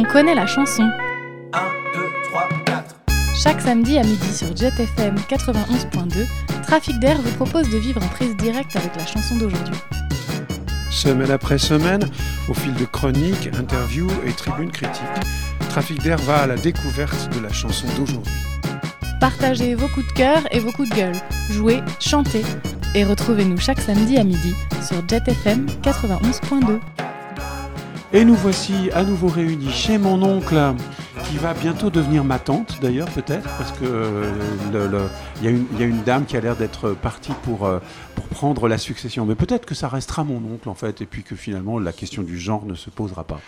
On connaît la chanson. 1, 2, 3, 4. Chaque samedi à midi sur Jet FM 91.2, Trafic d'air vous propose de vivre en prise directe avec la chanson d'aujourd'hui. Semaine après semaine, au fil de chroniques, interviews et tribunes critiques, Trafic d'air va à la découverte de la chanson d'aujourd'hui. Partagez vos coups de cœur et vos coups de gueule. Jouez, chantez et retrouvez-nous chaque samedi à midi sur Jet FM 91.2. Et nous voici à nouveau réunis chez mon oncle, qui va bientôt devenir ma tante d'ailleurs peut-être, parce que euh, il y, a une- il y a une dame qui a l'air d'être partie pour, euh, pour prendre la succession. Mais peut-être que ça restera mon oncle en fait, et puis que finalement la question du genre ne se posera pas.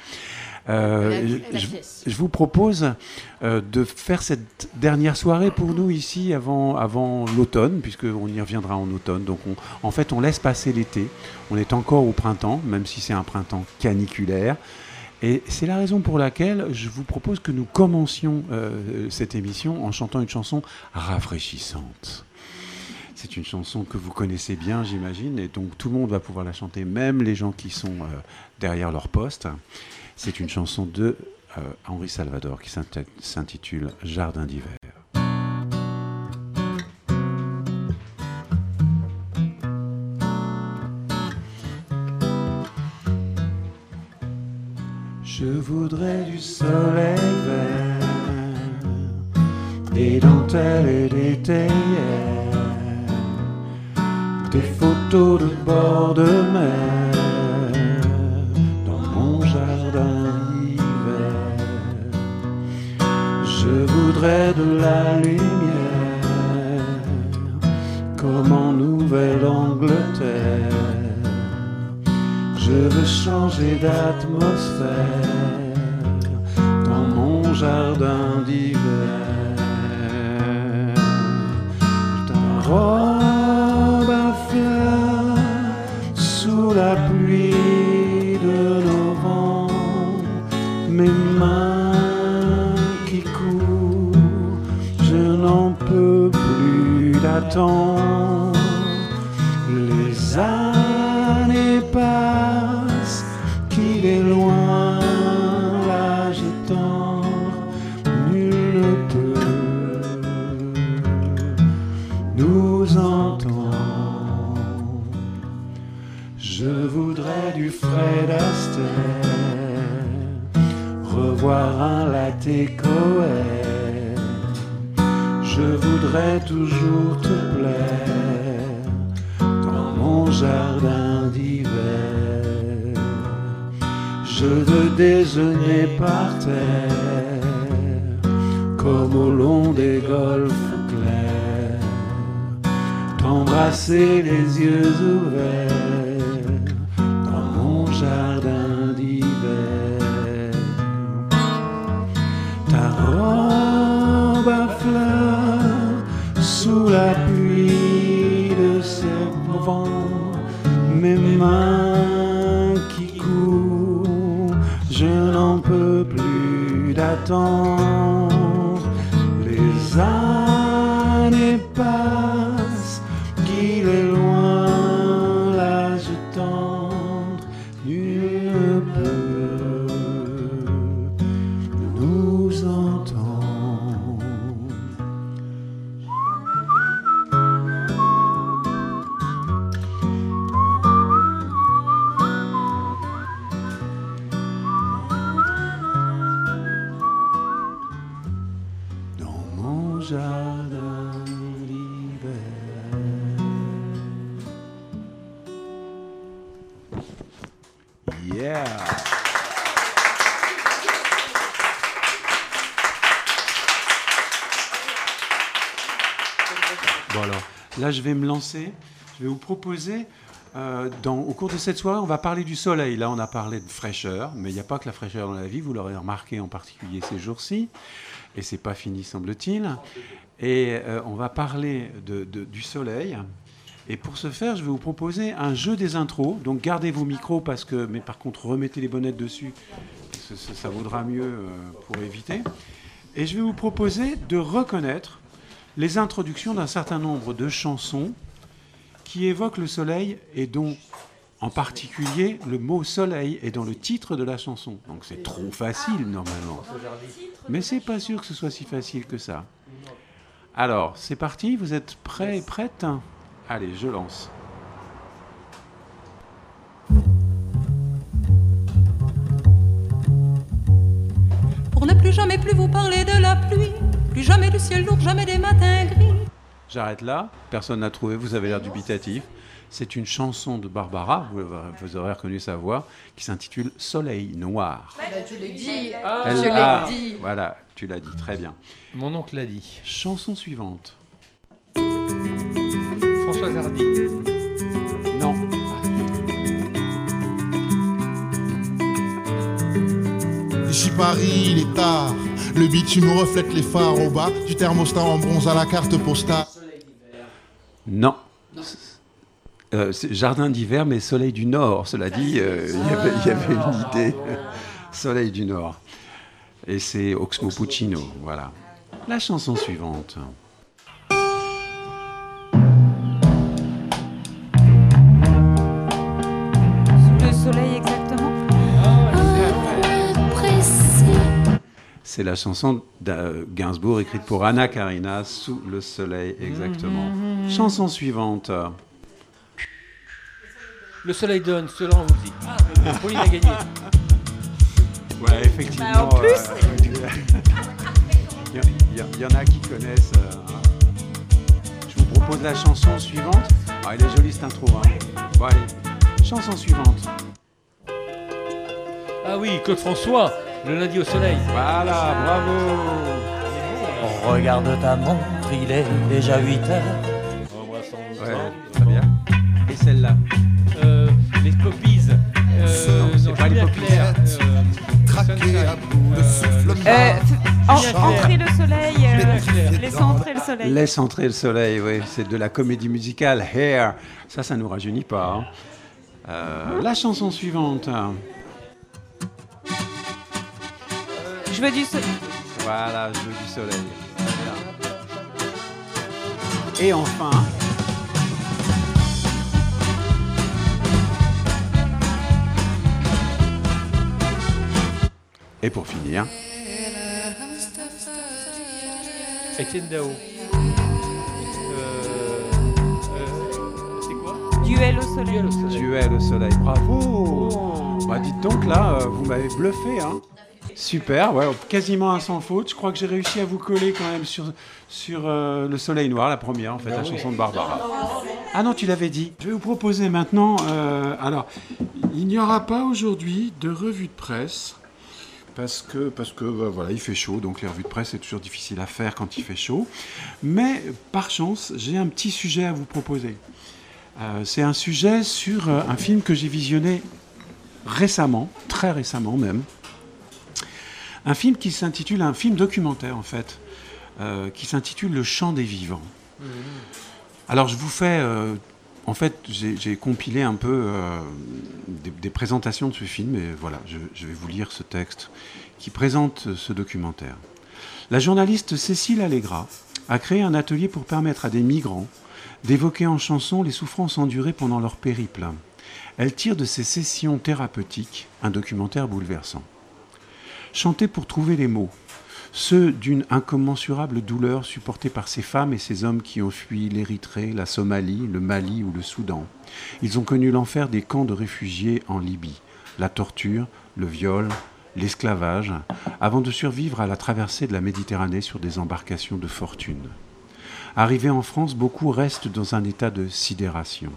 Euh, je, je vous propose euh, de faire cette dernière soirée pour nous ici avant, avant l'automne, puisqu'on y reviendra en automne. Donc on- en fait, on laisse passer l'été. On est encore au printemps, même si c'est un printemps caniculaire. Et c'est la raison pour laquelle je vous propose que nous commencions euh, cette émission en chantant une chanson rafraîchissante. C'est une chanson que vous connaissez bien, j'imagine, et donc tout le monde va pouvoir la chanter, même les gens qui sont derrière leur poste. C'est une chanson de euh, Henri Salvador qui s'inti- s'intitule Jardin d'hiver. Je voudrais du soleil vert, des dentelles et des théières, des photos de bord de mer Voudrais de la lumière comme en Nouvelle-Angleterre. Je veux changer d'atmosphère dans mon jardin d'hiver. Les années passent, qu'il est loin l'âge tendre, nul ne peut nous entendre. Je voudrais du Fred Astaire, revoir un latte. Je voudrais toujours Je veux déjeuner par terre, comme au long des golfes clairs, t'embrasser les yeux ouverts d'attendre. Les années passent, Je vais vous proposer, euh, au cours de cette soirée, on va parler du soleil. Là on a parlé de fraîcheur, mais il n'y a pas que la fraîcheur dans la vie, vous l'aurez remarqué en particulier ces jours-ci. Et c'est pas fini semble-t-il. Et euh, on va parler du soleil. Et pour ce faire, je vais vous proposer un jeu des intros. Donc gardez vos micros parce que, mais par contre remettez les bonnettes dessus, ça, ça- ça vaudra mieux euh, pour éviter. Et je vais vous proposer de reconnaître les introductions d'un certain nombre de chansons qui évoquent le soleil et dont En particulier, le mot soleil est dans le titre de la chanson. Donc c'est trop facile normalement. Mais c'est pas sûr que ce soit si facile que ça. Alors, c'est parti, vous êtes prêts et prêtes? Allez, je lance. Pour ne plus jamais plus vous parler de la pluie, plus jamais du ciel lourd, jamais des matins gris. J'arrête là, personne n'a trouvé, vous avez l'air dubitatif. C'est une chanson de Barbara, vous, vous aurez reconnu sa voix, qui s'intitule Soleil noir. tu l'as dit. Elle- je l'ai ah, dit. Voilà, tu l'as dit, très bien. Mon oncle l'a dit. Chanson suivante. Françoise Hardy. Non. Ici Paris, il est tard. Le bitume reflète les phares au bas. Du thermostat en bronze à la carte postale. Non. Euh, Jardin d'hiver, mais Soleil du Nord. Cela dit, euh, il y avait- il y avait une idée. Soleil du Nord. Et c'est Oxmo Puccino, voilà. La chanson suivante. C'est la chanson de Gainsbourg écrite pour Anna Karina, Sous le soleil, exactement. Chanson suivante. Le soleil donne, cela on vous dit. Ah, mais Pauline a gagné. Ouais, effectivement. Bah, en plus. euh, Il y, il y- il y en a qui connaissent. euh. Je vous propose la chanson suivante. Ah, elle est jolie cette intro. Hein. Bon, allez. Chanson suivante. Ah oui, Claude François, le lundi au soleil. Voilà, bravo. Regarde ta montre, il est déjà 8 heures. Ouais, très bien. Et celle-là. Euh, les Poppies. Euh, Non, c'est pas les. Clerc, euh, Traqué à bout de souffle. En- Julien Clerc. entrer le soleil, euh, laissez entrer le soleil. Laisse entrer le soleil, oui. C'est de la comédie musicale Hair. Ça, ça nous rajeunit pas. hein. Euh, la chanson suivante. Je veux du soleil. Voilà, je veux du soleil. Et enfin. Et pour finir, Étienne Dao. Euh, euh, c'est quoi? Duel au soleil. Duel au soleil. duel au soleil. Bravo Oh. Bah dites donc là, euh, vous m'avez bluffé. Hein. Super, ouais, quasiment un sans faute. Je crois que j'ai réussi à vous coller quand même sur, sur euh, le soleil noir, la première en fait, la chanson de Barbara. Ah non, tu l'avais dit. Je vais vous proposer maintenant. euh, alors, il n'y aura pas aujourd'hui de revue de presse. Parce que, parce que bah, voilà, il fait chaud, donc les revues de presse, c'est toujours difficile à faire quand il fait chaud. Mais par chance, j'ai un petit sujet à vous proposer. Euh, c'est un sujet sur un film que j'ai visionné récemment, très récemment même. Un film qui s'intitule, un film documentaire en fait, euh, qui s'intitule Le chant des vivants. Alors je vous fais, euh, en fait, j'ai j'ai compilé un peu euh, des, des présentations de ce film et voilà, je, je vais vous lire ce texte qui présente ce documentaire. La journaliste Cécile Allegra a créé un atelier pour permettre à des migrants d'évoquer en chanson les souffrances endurées pendant leur périple. Elle tire de ces sessions thérapeutiques un documentaire bouleversant. Chanter pour trouver les mots, ceux d'une incommensurable douleur supportée par ces femmes et ces hommes qui ont fui l'Érythrée, la Somalie, le Mali ou le Soudan. Ils ont connu l'enfer des camps de réfugiés en Libye, la torture, le viol, l'esclavage, avant de survivre à la traversée de la Méditerranée sur des embarcations de fortune. Arrivés en France, beaucoup restent dans un état de sidération.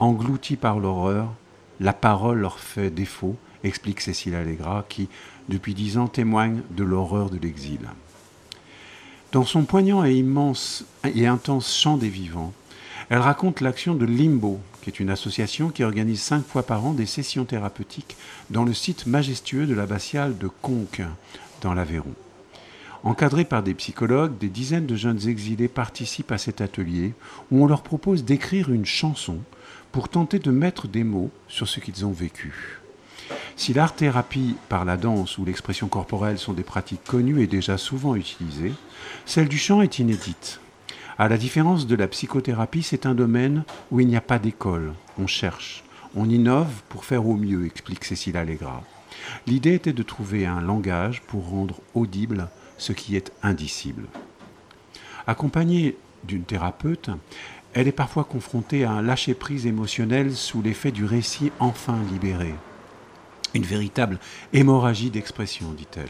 Engloutis par l'horreur, la parole leur fait défaut, explique Cécile Allegra, qui, depuis dix ans, témoigne de l'horreur de l'exil. Dans son poignant et immense et intense chant des vivants, elle raconte l'action de Limbo, qui est une association qui organise cinq fois par an des sessions thérapeutiques dans le site majestueux de l'abbatiale de Conques, dans l'Aveyron. Encadrés par des psychologues, des dizaines de jeunes exilés participent à cet atelier où on leur propose d'écrire une chanson pour tenter de mettre des mots sur ce qu'ils ont vécu. Si l'art-thérapie par la danse ou l'expression corporelle sont des pratiques connues et déjà souvent utilisées, celle du chant est inédite. À la différence de la psychothérapie, c'est un domaine où il n'y a pas d'école. On cherche, On innove pour faire au mieux, explique Cécile Allegra. L'idée était de trouver un langage pour rendre audible ce qui est indicible. Accompagnée d'une thérapeute, elle est parfois confrontée à un lâcher-prise émotionnel sous l'effet du récit enfin libéré. Une véritable hémorragie d'expression, dit-elle.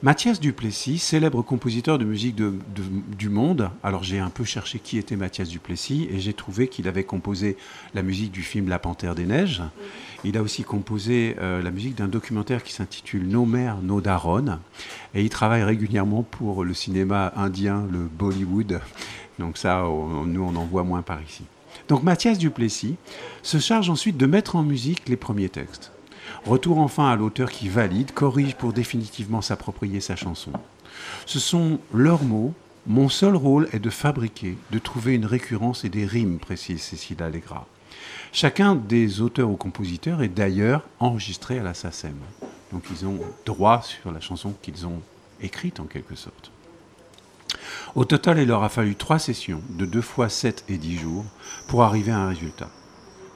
Mathias Duplessis, célèbre compositeur de musique du monde, alors j'ai un peu cherché qui était Mathias Duplessis et j'ai trouvé qu'il avait composé la musique du film La Panthère des Neiges. Il a aussi composé euh, la musique d'un documentaire qui s'intitule Nos mères, nos daronnes et il travaille régulièrement pour le cinéma indien, le Bollywood. Donc ça, on- nous on en voit moins par ici. Donc Mathias Duplessis se charge ensuite de mettre en musique les premiers textes. Retour enfin à l'auteur qui valide, corrige pour définitivement s'approprier sa chanson. Ce sont leurs mots. Mon seul rôle est de fabriquer, de trouver une récurrence et des rimes, précise Cécile Allegra. Chacun des auteurs ou compositeurs est d'ailleurs enregistré à la SACEM. Donc ils ont droit sur la chanson qu'ils ont écrite en quelque sorte. Au total, il leur a fallu trois sessions de deux fois 7 et 10 jours pour arriver à un résultat.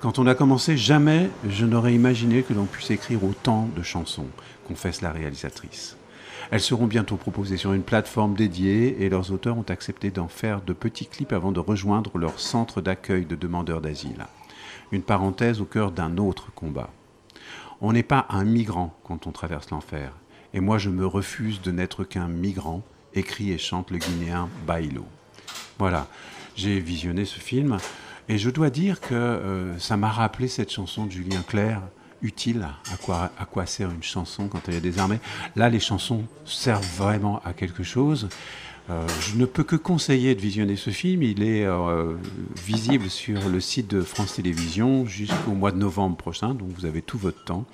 Quand on a commencé, jamais je n'aurais imaginé que l'on puisse écrire autant de chansons, confesse la réalisatrice. Elles seront bientôt proposées sur une plateforme dédiée et leurs auteurs ont accepté d'en faire de petits clips avant de rejoindre leur centre d'accueil de demandeurs d'asile. Une parenthèse au cœur d'un autre combat. On n'est pas un migrant quand on traverse l'enfer. Et moi, je me refuse de n'être qu'un migrant, écrit et chante le Guinéen Bailo. Voilà, j'ai visionné ce film et je dois dire que euh, ça m'a rappelé cette chanson de Julien Clerc, utile, à quoi, à quoi sert une chanson quand elle est désarmée. Là, les chansons servent vraiment à quelque chose. Euh, je ne peux que conseiller de visionner ce film. Il est euh, visible sur le site de France Télévisions jusqu'au mois de novembre prochain, donc vous avez tout votre temps.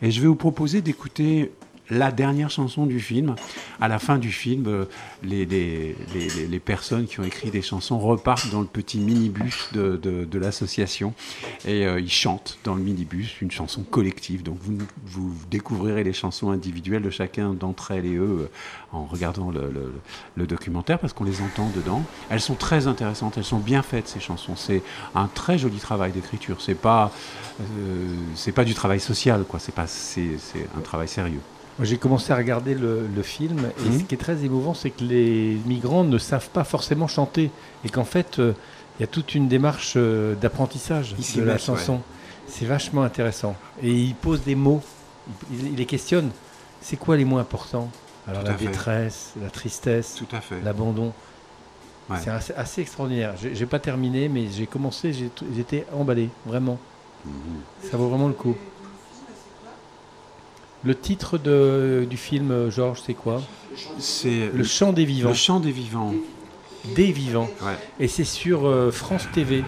Et je vais vous proposer d'écouter la dernière chanson du film. À la fin du film, euh, les, personnes qui ont écrit des chansons repartent dans le petit minibus de, l'association et euh, ils chantent dans le minibus une chanson collective. Donc vous, découvrirez les chansons individuelles de chacun d'entre elles et eux euh, en regardant le, documentaire parce qu'on les entend dedans. Elles sont très intéressantes, elles sont bien faites ces chansons. C'est un très joli travail d'écriture. C'est pas pas du travail social quoi. C'est pas c'est un travail sérieux. J'ai commencé à regarder le, le film et Mhm. ce qui est très émouvant, c'est que les migrants ne savent pas forcément chanter et qu'en fait, euh, il y a toute une démarche euh, d'apprentissage de la chanson. C'est vachement intéressant. Et ils posent des mots, ils, ils les questionnent. C'est quoi les mots importants? Alors Tout la fait. détresse, la tristesse, l'abandon. Ouais. C'est assez, assez extraordinaire. J'ai pas terminé, mais j'ai commencé, j'étais emballé, vraiment. Mhm. Ça vaut vraiment le coup. Le titre de, du film, Georges, c'est quoi? C'est Le chant des vivants. le chant des vivants. Des vivants. Ouais. Et c'est sur euh, France TV.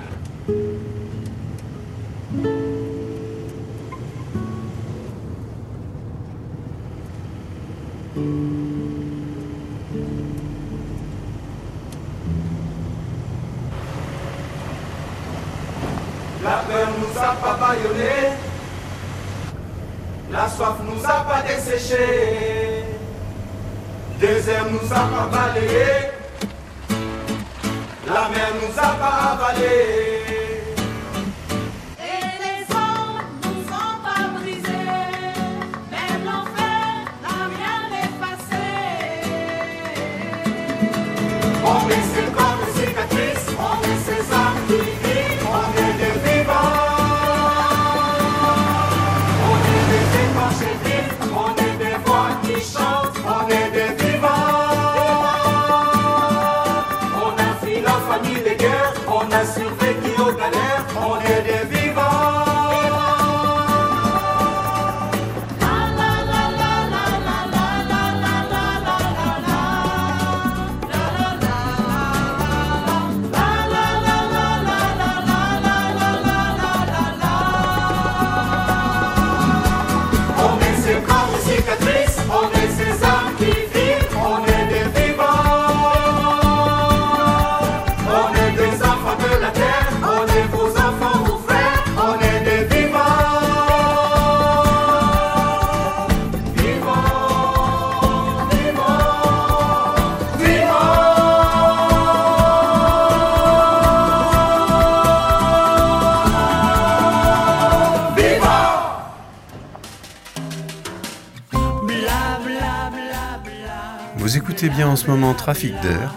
En ce moment Trafic d'air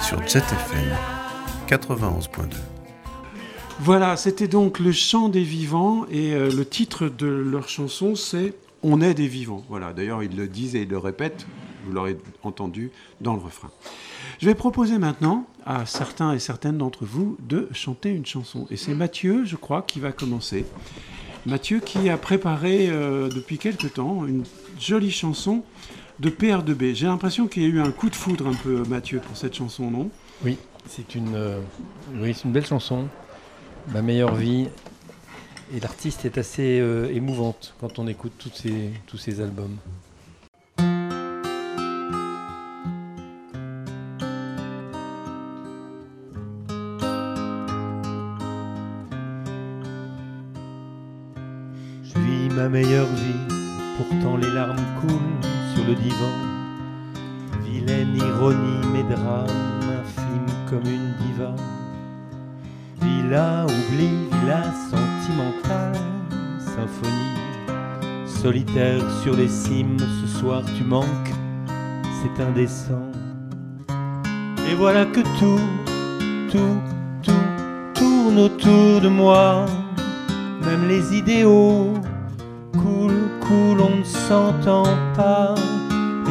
sur Jet FM 91.2. Voilà, c'était donc le chant des vivants et euh, le titre de leur chanson c'est On est des vivants. Voilà, d'ailleurs ils le disent et ils le répètent, vous l'aurez entendu dans le refrain. Je vais proposer maintenant à certains et certaines d'entre vous de chanter une chanson. Et c'est Mathieu, je crois, qui va commencer. Mathieu qui a préparé euh, depuis quelque temps une jolie chanson de PR2B. J'ai l'impression qu'il y a eu un coup de foudre un peu, Mathieu, pour cette chanson, non? Oui, c'est une, euh, oui, c'est une belle chanson. Ma meilleure vie. Et l'artiste est assez euh, émouvante quand on écoute tous ces, tous ces albums. Le divan. Vilaine ironie, mes drames, infimes comme une diva. Villa oubli, villa sentimentale, symphonie. Solitaire sur les cimes, ce soir tu manques, c'est indécent. Et voilà que tout, tout, tout tourne autour de moi, même les idéaux coulent, coulent, on ne s'entend pas.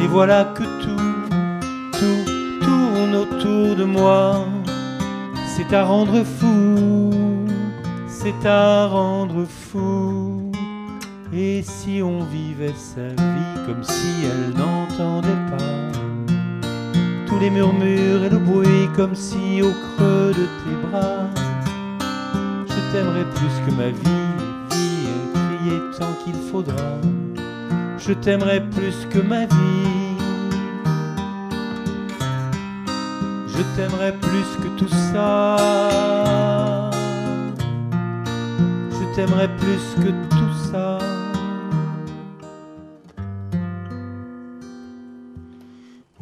Et voilà que tout, tout tourne autour de moi. C'est à rendre fou, c'est à rendre fou. Et si on vivait sa vie comme si elle n'entendait pas tous les murmures et le bruit comme si au creux de tes bras, je t'aimerais plus que ma vie, vie crier tant qu'il faudra. Je t'aimerais plus que ma vie. Je t'aimerais plus que tout ça. Je t'aimerais plus que tout ça.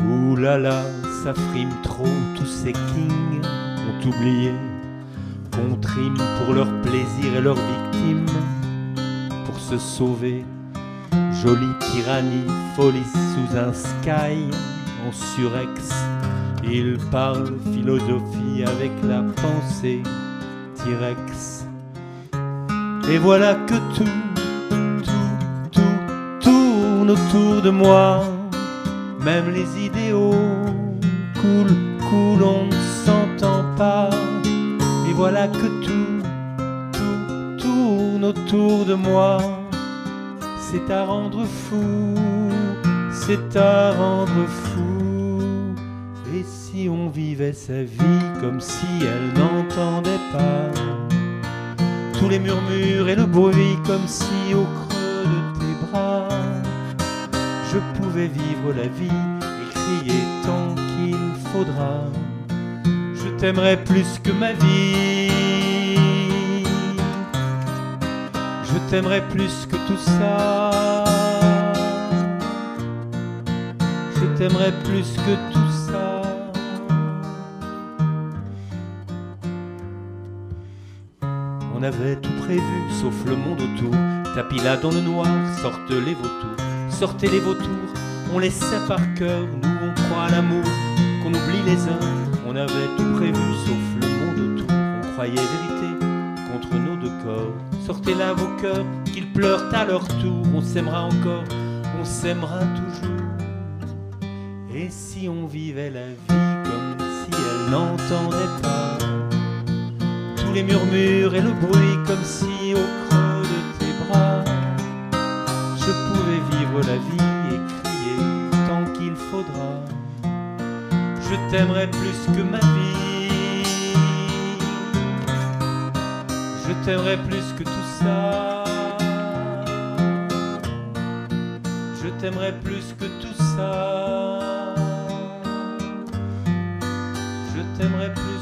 Ouh là là, ça frime trop, tous ces kings ont oublié qu'on trime pour leur plaisir et leurs victimes, pour se sauver. Jolie tyrannie, folie sous un sky en surex. Il parle philosophie avec la pensée, T-Rex. Et voilà que tout, tout, tout tourne autour de moi. Même les idéaux coulent, coulent, on ne s'entend pas. Et voilà que tout, tout tourne autour de moi. C'est à rendre fou, c'est à rendre fou. Et si on vivait sa vie comme si elle n'entendait pas? Tous les murmures et le bruit comme si au creux de tes bras je pouvais vivre la vie et crier tant qu'il faudra. Je t'aimerais plus que ma vie. T'aimerais plus que tout ça. Je t'aimerais plus que tout ça. On avait tout prévu, sauf le monde autour. Tapis là dans le noir, sortent les vautours. Sortez les vautours, on les sait par cœur. Nous, on croit à l'amour, qu'on oublie les uns. On avait tout prévu, sauf le monde autour. On croyait vérité contre nos deux corps. Sortez là vos cœurs, qu'ils pleurent à leur tour. On s'aimera encore, on s'aimera toujours. Et si on vivait la vie comme si elle n'entendait pas tous les murmures et le bruit comme si au creux de tes bras je pouvais vivre la vie et crier tant qu'il faudra. Je t'aimerais plus que ma vie. Je t'aimerais plus que tout ça. Je t'aimerais plus que tout ça. Je t'aimerais plus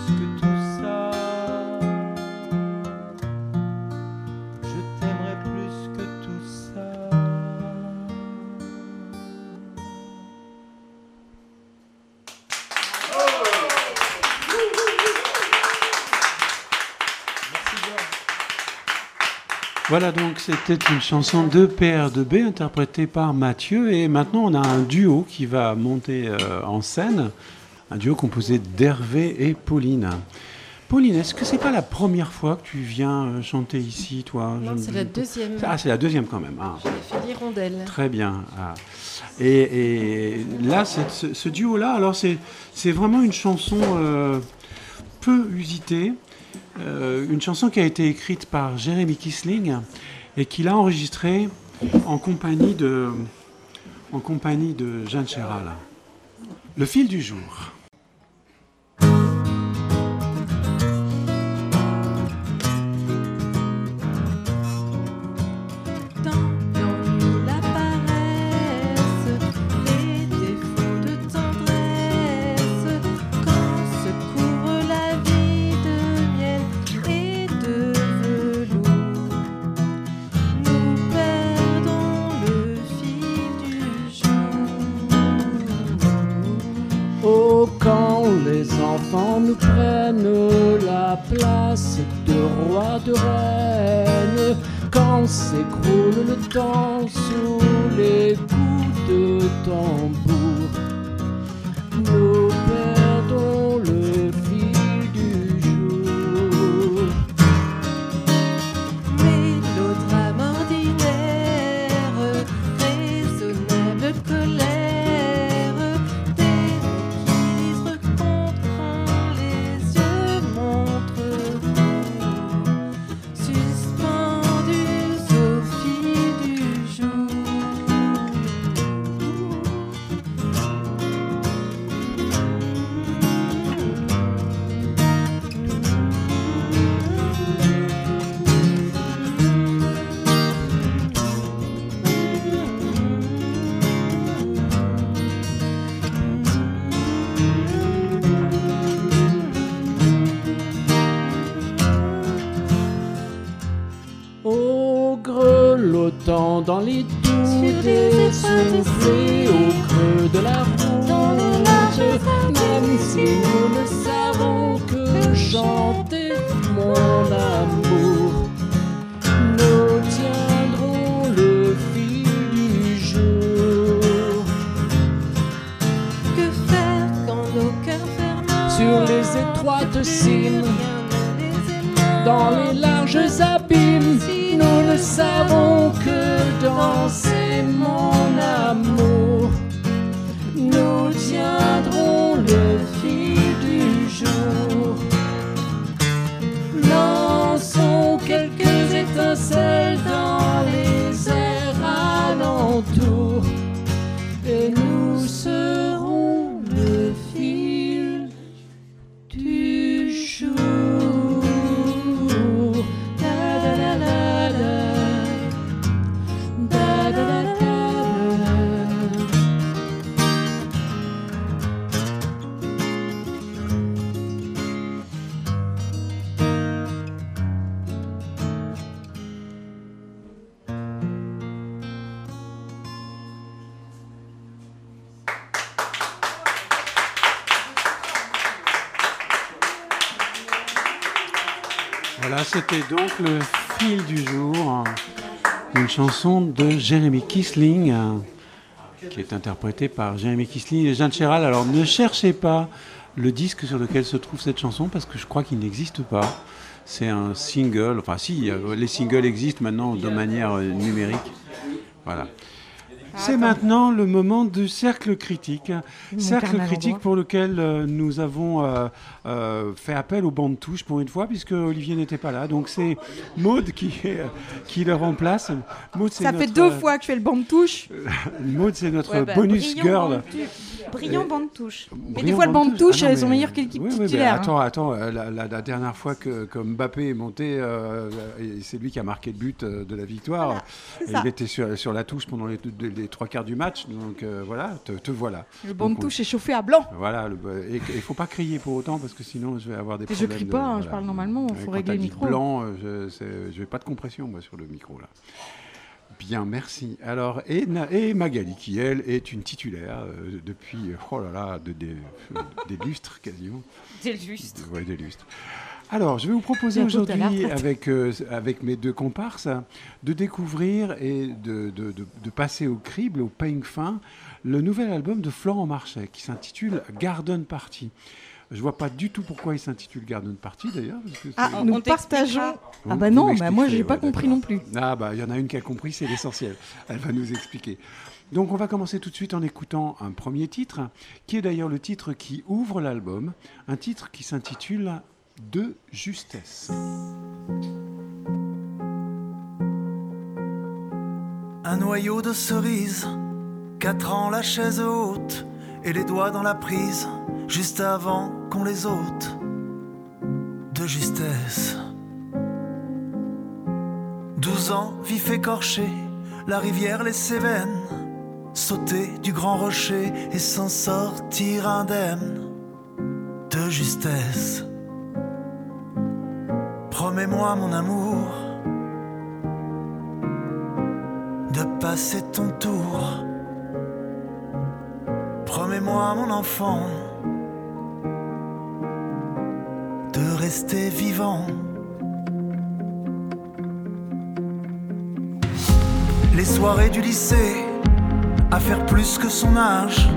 Voilà donc c'était une chanson de PR2B interprétée par Mathieu et maintenant on a un duo qui va monter euh, en scène, un duo composé d'Hervé et Pauline. Pauline, est-ce que c'est pas la première fois que tu viens euh, chanter ici, toi? Non, c'est la deuxième. Ah, c'est la deuxième quand même. ah. J'ai fait l'hirondelle. Très bien. Ah. Et, et là, c'est- ce, ce duo-là, alors c'est c'est vraiment une chanson euh, peu usitée, euh, une chanson qui a été écrite par Jérémy Kisling et qu'il a enregistrée en compagnie de, en compagnie de Jeanne Chéral. Le fil du jour. Place de roi, de reine, quand s'écroule le temps sous les coups de tambour, c'était donc le fil du jour, une chanson de Jérémy Kisling, euh, qui est interprétée par Jérémy Kisling et Jeanne Chéral. Alors ne cherchez pas le disque sur lequel se trouve cette chanson, parce que je crois qu'il n'existe pas. C'est un single, enfin si, euh, les singles existent maintenant de manière numérique. Voilà. C'est maintenant le moment du cercle critique. Mon Cercle critique pour lequel euh, nous avons euh, euh, fait appel aux bandes touches pour une fois, puisque Olivier n'était pas là. Donc c'est Maude qui, qui le remplace. C'est Ça fait deux fois que je fais le banc de touche. Maude, c'est notre Ouais, bah, bonus girl. Brillant banc de touche. Mais des fois, le banc de touche, elles sont meilleures que l'équipe oui, oui, mais titulaire. hein. attends, attends, euh, la, dernière fois que, que Mbappé est monté, euh, c'est lui qui a marqué le but euh, de la victoire. il était sur, la touche pendant les, trois quarts du match, donc voilà, te, voilà. Le banc de Donc, on- touche est chauffé à blanc. Voilà, et il faut pas crier pour autant parce que sinon je vais avoir des Mais je problèmes. crie pas, hein, je parle normalement, faut Quand régler le micro. Blanc, je, je vais pas de compression moi sur le micro là. Bien, merci. Alors, et, Magali, qui elle est une titulaire euh, depuis, oh là là, de- des- des lustres quasiment. Des lustres. Ouais, des lustres. Alors, je vais vous proposer aujourd'hui, avec, euh, avec mes deux comparses, de découvrir et de, de- de- de passer au crible, au peigne fin, le nouvel album de Florent Marchais qui s'intitule Garden Party. Je vois pas du tout pourquoi il s'intitule Garden Party d'ailleurs. Ah, nous On partageons. Vous- Ah bah non, bah moi j'ai pas ouais, compris non plus. Ah bah il y en a une qui a compris, c'est l'essentiel. Elle va nous expliquer. Donc on va commencer tout de suite en écoutant un premier titre, qui est d'ailleurs le titre qui ouvre l'album, un titre qui s'intitule De justesse. Un noyau de cerise, quatre ans la chaise haute, et les doigts dans la prise, juste avant qu'on les ôte. De justesse. Douze ans, vif écorché, la rivière les Cévennes, sauter du grand rocher et s'en sortir indemne. De justesse. Promets-moi mon amour de passer ton tour. Promets-moi, mon enfant, de rester vivant. Les soirées du lycée, à faire plus que son âge,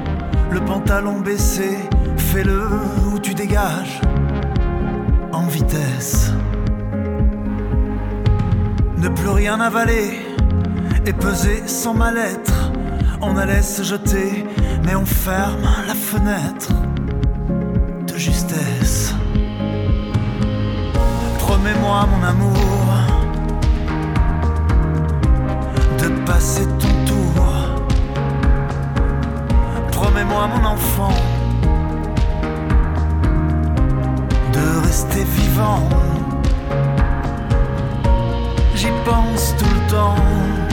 le pantalon baissé, fais-le ou tu dégages, en vitesse. Ne plus rien avaler et peser sans mal-être. On allait se jeter, mais on ferme la fenêtre de justesse. Promets-moi, mon amour, de passer ton tour. Promets-moi, mon enfant, de rester vivant. J'y pense tout le temps.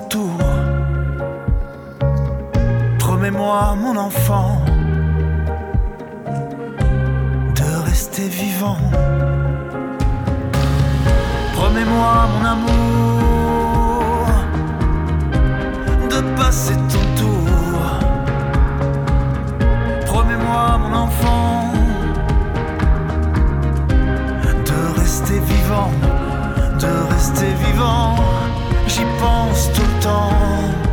Promets-moi mon enfant de rester vivant. Promets-moi mon amour de passer ton tour. Promets-moi mon enfant de rester vivant, de rester vivant. J'y pense tout le temps.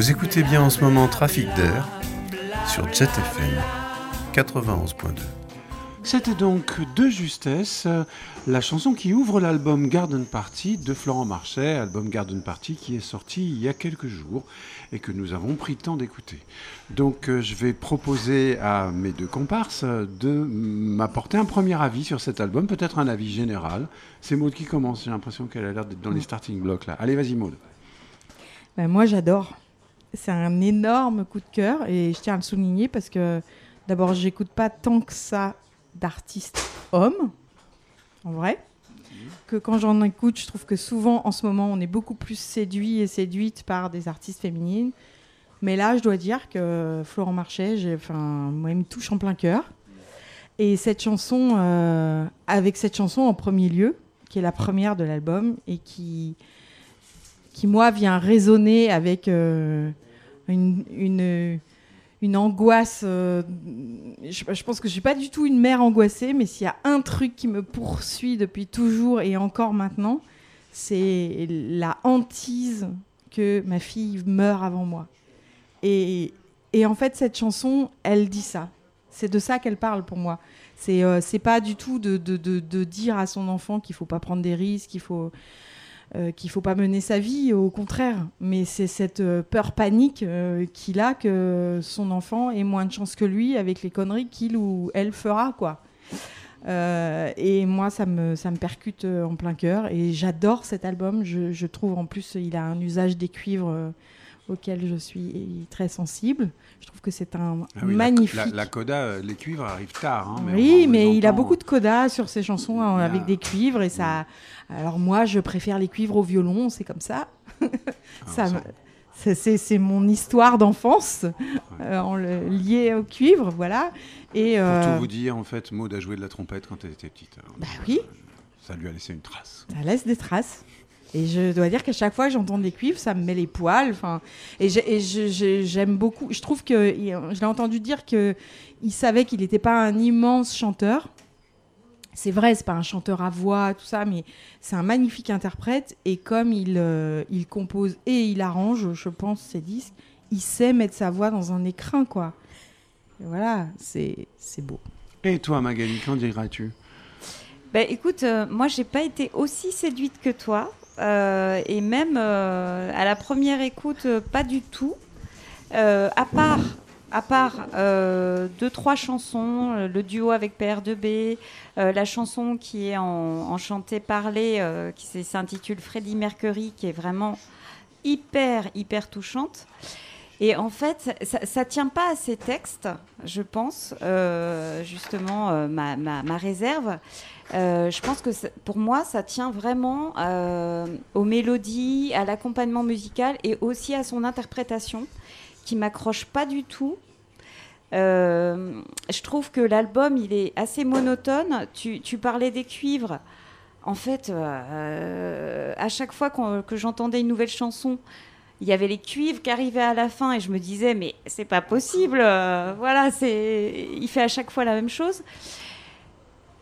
Vous écoutez bien en ce moment Trafic d'air sur Jet FM 91.2. C'était donc De Justesse, euh, la chanson qui ouvre l'album Garden Party de Florent Marchais, album Garden Party qui est sorti il y a quelques jours et que nous avons pris le temps d'écouter. Donc euh, je vais proposer à mes deux comparses euh, de m'apporter un premier avis sur cet album, peut-être un avis général. C'est Maud qui commence, j'ai l'impression qu'elle a l'air d'être dans les starting blocks là. Allez, vas-y Maud. Ben, moi, j'adore. C'est un énorme coup de cœur et je tiens à le souligner parce que d'abord, j'écoute pas tant que ça d'artistes hommes, en vrai, que quand j'en écoute, je trouve que souvent, en ce moment, on est beaucoup plus séduit et séduite par des artistes féminines. Mais là, je dois dire que Florent Marchais, j'ai- enfin, moi, il me touche en plein cœur. Et cette chanson, euh, avec cette chanson en premier lieu, qui est la première de l'album et qui, qui moi vient résonner avec euh, une, angoisse. euh, je, pense que je suis pas du tout une mère angoissée, mais s'il y a un truc qui me poursuit depuis toujours et encore maintenant, c'est la hantise que ma fille meure avant moi. Et, en fait, cette chanson, elle dit ça. C'est de ça qu'elle parle pour moi. C'est euh, pas du tout de- de dire à son enfant qu'il faut pas prendre des risques, qu'il faut euh, qu'il faut pas mener sa vie, au contraire. Mais c'est cette euh, peur panique euh, qu'il a que son enfant ait moins de chance que lui avec les conneries qu'il ou elle fera, quoi. Euh, et moi, ça me, ça me percute en plein cœur. Et j'adore cet album. Je, je trouve en plus, il a un usage des cuivres auquel je suis très sensible. Je trouve que c'est un Ah oui, magnifique. La, la coda, euh, les cuivres arrivent tard. hein, mais oui, mais il a beaucoup de coda sur ses chansons hein, Il a- avec des cuivres et ça. Alors moi, je préfère les cuivres au violon, c'est comme ça. Ah, ça c'est- mon histoire d'enfance euh, en le- liée au cuivre, voilà. Et Pour euh, tout vous dire, en fait, Maud a joué de la trompette quand elle était petite. Alors, bah oui, Ça lui a laissé une trace. ça laisse des traces. Et je dois dire qu'à chaque fois que j'entends des cuivres, ça me met les poils. Enfin, et j'aime beaucoup. Je trouve que je l'ai entendu dire que il savait qu'il n'était pas un immense chanteur. C'est vrai, c'est pas un chanteur à voix, tout ça, mais c'est un magnifique interprète. Et comme il, euh, il compose et il arrange, je pense, ses disques, il sait mettre sa voix dans un écrin, quoi. Et voilà, c'est c'est beau. Et toi, Magali, qu'en diras-tu? Bah, écoute, euh, moi, j'ai pas été aussi séduite que toi. Euh, et même euh, à la première écoute, euh, pas du tout. À part, à part deux, trois chansons, le duo avec PR2B, euh, la chanson qui est en, en chanté-parlé, euh, qui s'intitule Freddie Mercury, qui est vraiment hyper, hyper touchante. Et en fait, ça, ça tient pas à ces textes, je pense, euh, justement, euh, ma, ma- ma réserve. Euh, je pense que pour moi, ça tient vraiment aux mélodies, à l'accompagnement musical et aussi à son interprétation, qui m'accroche pas du tout. Je trouve que l'album, il est assez monotone. Tu, tu parlais des cuivres. En fait, à chaque fois que j'entendais une nouvelle chanson, il y avait les cuivres qui arrivaient à la fin et je me disais mais c'est pas possible. euh, voilà, c'est il fait à chaque fois la même chose.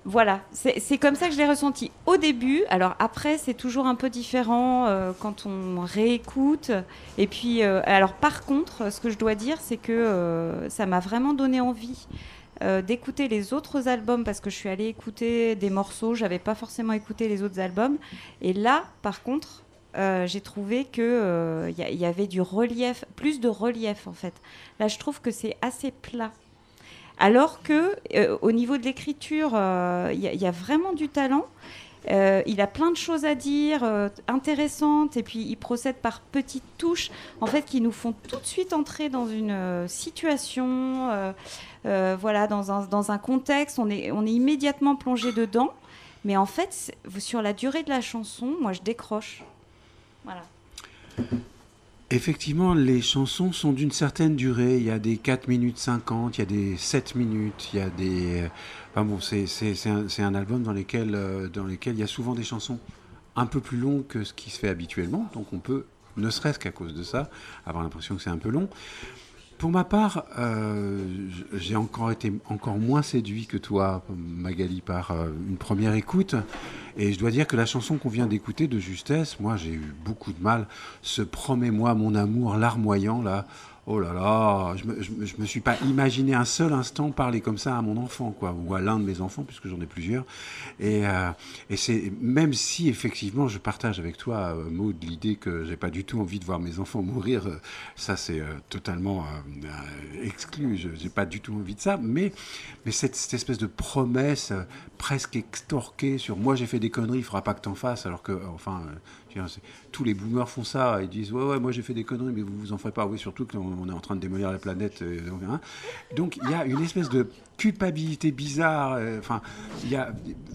Voilà, c'est comme ça que je l'ai ressenti au début. Alors après, c'est toujours un peu différent euh, quand on réécoute. Et puis, euh, alors par contre, ce que je dois dire, c'est que ça m'a vraiment donné envie d'écouter les autres albums parce que je suis allée écouter des morceaux. J'avais pas forcément écouté les autres albums. Et là, par contre, euh, j'ai trouvé que euh, y, y avait du relief, plus de relief en fait. Là, je trouve que c'est assez plat. Alors que euh, au niveau de l'écriture, euh, il y, a- il y a vraiment du talent. Euh, il a plein de choses à dire, euh, intéressantes, et puis il procède par petites touches, en fait, qui nous font tout de suite entrer dans une euh, situation, euh, euh, voilà, dans un, dans un contexte. On est, on est immédiatement plongé dedans, mais en fait, sur la durée de la chanson, moi, je décroche. Effectivement, les chansons sont d'une certaine durée. Il y a des 4 minutes 50, il y a des 7 minutes, il y a des... euh, Enfin bon, c'est un, un album dans lequel, euh, dans lequel il y a souvent des chansons un peu plus longues que ce qui se fait habituellement. Donc on peut, ne serait-ce qu'à cause de ça, avoir l'impression que c'est un peu long. Pour ma part, euh, j'ai encore été encore moins séduit que toi, Magali, par euh, une première écoute. Et je dois dire que la chanson qu'on vient d'écouter de Justesse, moi j'ai eu beaucoup de mal. Ce promets-moi mon amour larmoyant là. Oh là là, je me, me- suis pas imaginé un seul instant parler comme ça à mon enfant, quoi, ou à l'un de mes enfants, puisque j'en ai plusieurs. Et, euh, même si effectivement je partage avec toi, euh, Maud, l'idée que j'ai pas du tout envie de voir mes enfants mourir, euh, ça c'est totalement exclu. Je j'ai pas du tout envie de ça. Mais cette, espèce de promesse presque extorquée sur moi j'ai fait des conneries, il faudra pas que t'en fasses, alors que enfin tous les boomers font ça, ils disent ouais ouais moi j'ai fait des conneries, mais vous vous en ferez pas. Oui surtout qu'on on est en train de démolir la planète. Donc, il y a une espèce de culpabilité bizarre. euh, Enfin, il y a,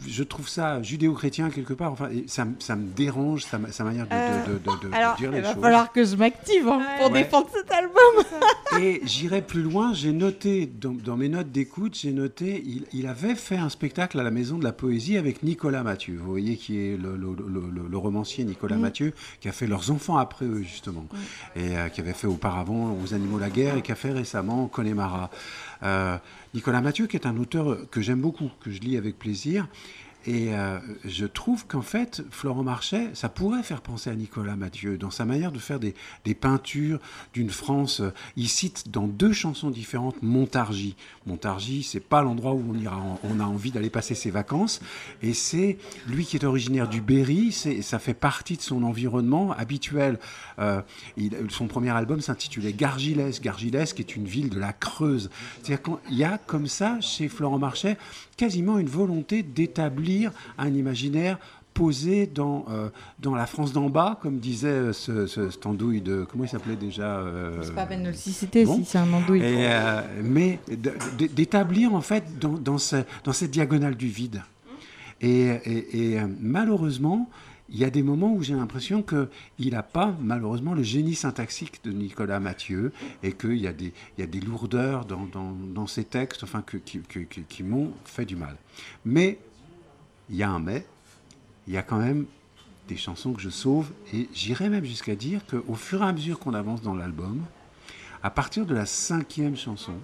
je trouve ça judéo-chrétien quelque part. Enfin, ça, me- ça me dérange sa, sa manière de, Euh, de- de- de- de Alors, dire il les va choses. falloir que je m'active hein, pour Ouais. défendre cet album. Et j'irai plus loin, j'ai noté, dans, dans mes notes d'écoute, j'ai noté, il, il avait fait un spectacle à la Maison de la Poésie avec Nicolas Mathieu, vous voyez, qui est le, le- le- le- le romancier Nicolas Mm. Mathieu, qui a fait Leurs enfants après eux, justement, et euh, qui avait fait auparavant Aux animaux la guerre, et qui a fait récemment Connemara. Euh, Nicolas Mathieu, qui est un auteur que j'aime beaucoup, que je lis avec plaisir, et euh, je trouve qu'en fait, Florent Marchais, ça pourrait faire penser à Nicolas Mathieu dans sa manière de faire des, des peintures d'une France. euh, Il cite dans deux chansons différentes Montargis. Montargis, c'est pas l'endroit où on, ira, on a envie d'aller passer ses vacances. Et c'est lui qui est originaire du Berry, ça fait partie de son environnement habituel. Euh, son premier album s'intitulait Gargilès. Gargilès, qui est une ville de la Creuse. C'est-à-dire qu'il y a comme ça, chez Florent Marchais, quasiment une volonté d'établir un imaginaire posé dans, euh, dans la France d'en bas, comme disait euh, ce, ce, cet andouille de... Comment il s'appelait déjà euh, C'est pas peine de le citer si c'est un andouille. Et, euh, mais d'établir en fait dans, dans, ce- dans cette diagonale du vide. Et, et- et, malheureusement, il y a des moments où j'ai l'impression qu'il n'a pas, malheureusement, le génie syntaxique de Nicolas Mathieu et qu'il y, a des- y a des lourdeurs dans, ses textes enfin, qui, qui m'ont fait du mal. Mais il y a un mais, il y a quand même des chansons que je sauve et j'irais même jusqu'à dire qu'au fur et à mesure qu'on avance dans l'album, à partir de la cinquième chanson,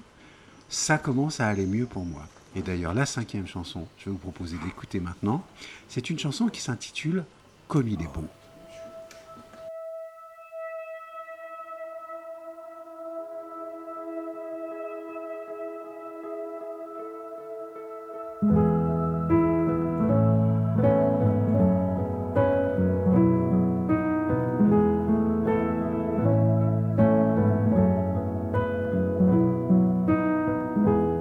ça commence à aller mieux pour moi. Et d'ailleurs, la cinquième chanson, je vais vous proposer d'écouter maintenant, c'est une chanson qui s'intitule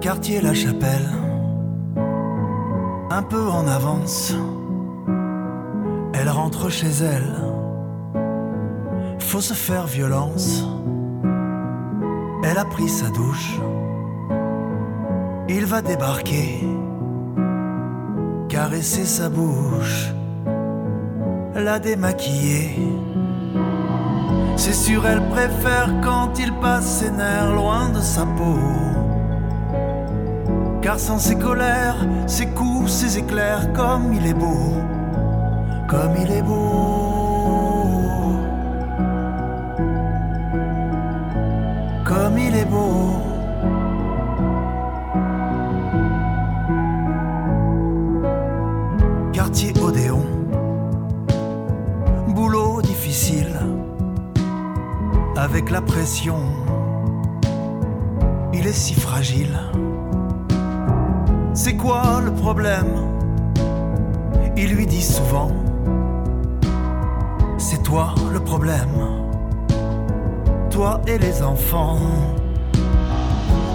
Quartier La Chapelle, un peu en avance. Chez elle, faut se faire violence. Elle a pris sa douche, il va débarquer, caresser sa bouche, la démaquiller. C'est sûr, elle préfère quand il passe ses nerfs loin de sa peau. Car sans ses colères, ses coups, ses éclairs, comme il est beau, comme il est beau, comme il est beau. Quartier Odéon, boulot difficile, avec la pression, il est si fragile. C'est quoi le problème? Il lui dit souvent C'est toi le problème. Toi et les enfants.